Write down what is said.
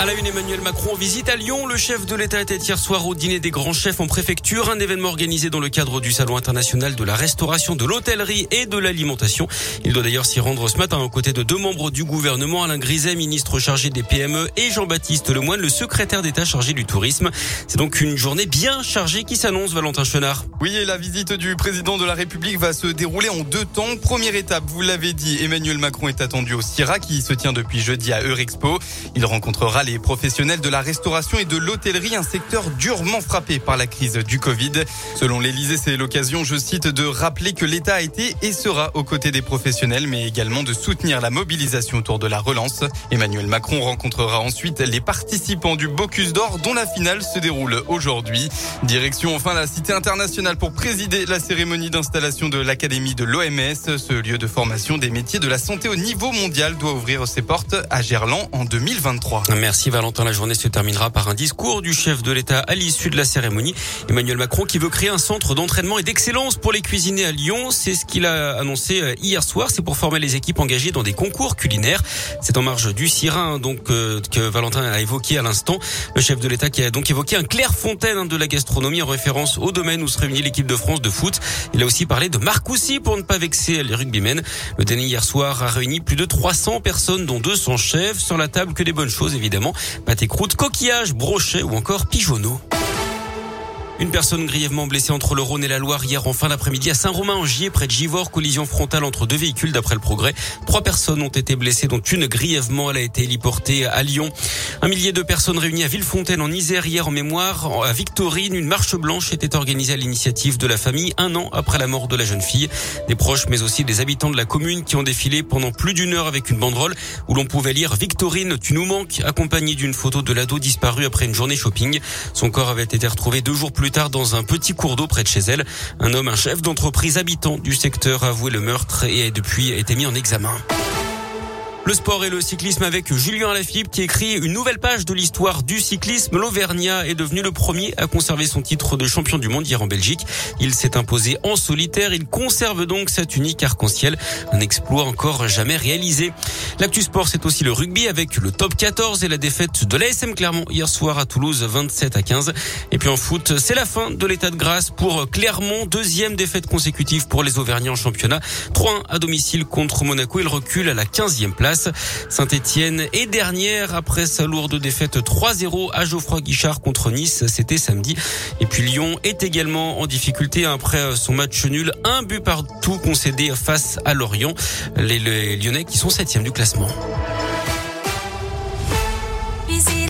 À la une, Emmanuel Macron visite à Lyon. Le chef de l'État était hier soir au dîner des grands chefs en préfecture, un événement organisé dans le cadre du Salon international de la restauration, de l'hôtellerie et de l'alimentation. Il doit d'ailleurs s'y rendre ce matin aux côtés de deux membres du gouvernement, Alain Griset, ministre chargé des PME, et Jean-Baptiste Lemoyne, le secrétaire d'État chargé du tourisme. C'est donc une journée bien chargée qui s'annonce, Valentin Chenard. Oui, et la visite du président de la République va se dérouler en deux temps. Première étape, vous l'avez dit, Emmanuel Macron est attendu au CIRA qui se tient depuis jeudi à Eurexpo. Il rencontrera les professionnels de la restauration et de l'hôtellerie, un secteur durement frappé par la crise du Covid. Selon l'Elysée, c'est l'occasion, je cite, de rappeler que l'État a été et sera aux côtés des professionnels, mais également de soutenir la mobilisation autour de la relance. Emmanuel Macron rencontrera ensuite les participants du Bocuse d'Or, dont la finale se déroule aujourd'hui. Direction enfin la Cité internationale pour présider la cérémonie d'installation de l'Académie de l'OMS. Ce lieu de formation des métiers de la santé au niveau mondial doit ouvrir ses portes à Gerland en 2023. Merci Valentin. La journée se terminera par un discours du chef de l'État à l'issue de la cérémonie. Emmanuel Macron qui veut créer un centre d'entraînement et d'excellence pour les cuisiniers à Lyon. C'est ce qu'il a annoncé euh, hier soir. C'est pour former les équipes engagées dans des concours culinaires. C'est en marge du Sirin donc euh, que Valentin a évoqué à l'instant. Le chef de l'État qui a donc évoqué un Clairefontaine de la gastronomie en référence au domaine où se réunit l'équipe de France de foot. Il a aussi parlé de Marcoussis pour ne pas vexer les rugbymen. Le dernier hier soir a réuni plus de 300 personnes dont 200 chefs. Sur la table que des bonnes choses évidemment pâté croûte, coquillage, brochet ou encore pigeonneau. Une personne grièvement blessée entre le Rhône et la Loire hier en fin d'après-midi à Saint-Romain-en-Gier près de Givors. Collision frontale entre deux véhicules d'après le progrès. Trois personnes ont été blessées dont une grièvement. Elle a été héliportée à Lyon. Un millier de personnes réunies à Villefontaine en Isère hier en mémoire. À Victorine, une marche blanche était organisée à l'initiative de la famille un an après la mort de la jeune fille. Des proches mais aussi des habitants de la commune qui ont défilé pendant plus d'une heure avec une banderole où l'on pouvait lire Victorine, tu nous manques, accompagnée d'une photo de l'ado disparu après une journée shopping. Son corps avait été retrouvé deux jours plus tard dans un petit cours d'eau près de chez elle. Un homme, un chef d'entreprise habitant du secteur a avoué le meurtre et a depuis été mis en examen. Le sport et le cyclisme avec Julien Alaphilippe qui écrit une nouvelle page de l'histoire du cyclisme. L'Auvergnat est devenu le premier à conserver son titre de champion du monde hier en Belgique. Il s'est imposé en solitaire. Il conserve donc cette unique arc-en-ciel. Un exploit encore jamais réalisé. L'actu sport, c'est aussi le rugby avec le top 14 et la défaite de l'ASM Clermont hier soir à Toulouse 27 à 15. Et puis en foot, c'est la fin de l'état de grâce pour Clermont. Deuxième défaite consécutive pour les Auvergnats en championnat. 3-1 à domicile contre Monaco. Il recule à la 15e place. Saint-Etienne est dernière après sa lourde défaite 3-0 à Geoffroy Guichard contre Nice. C'était samedi. Et puis Lyon est également en difficulté après son match nul. Un but partout concédé face à Lorient. Les, Lyonnais qui sont septième du classement.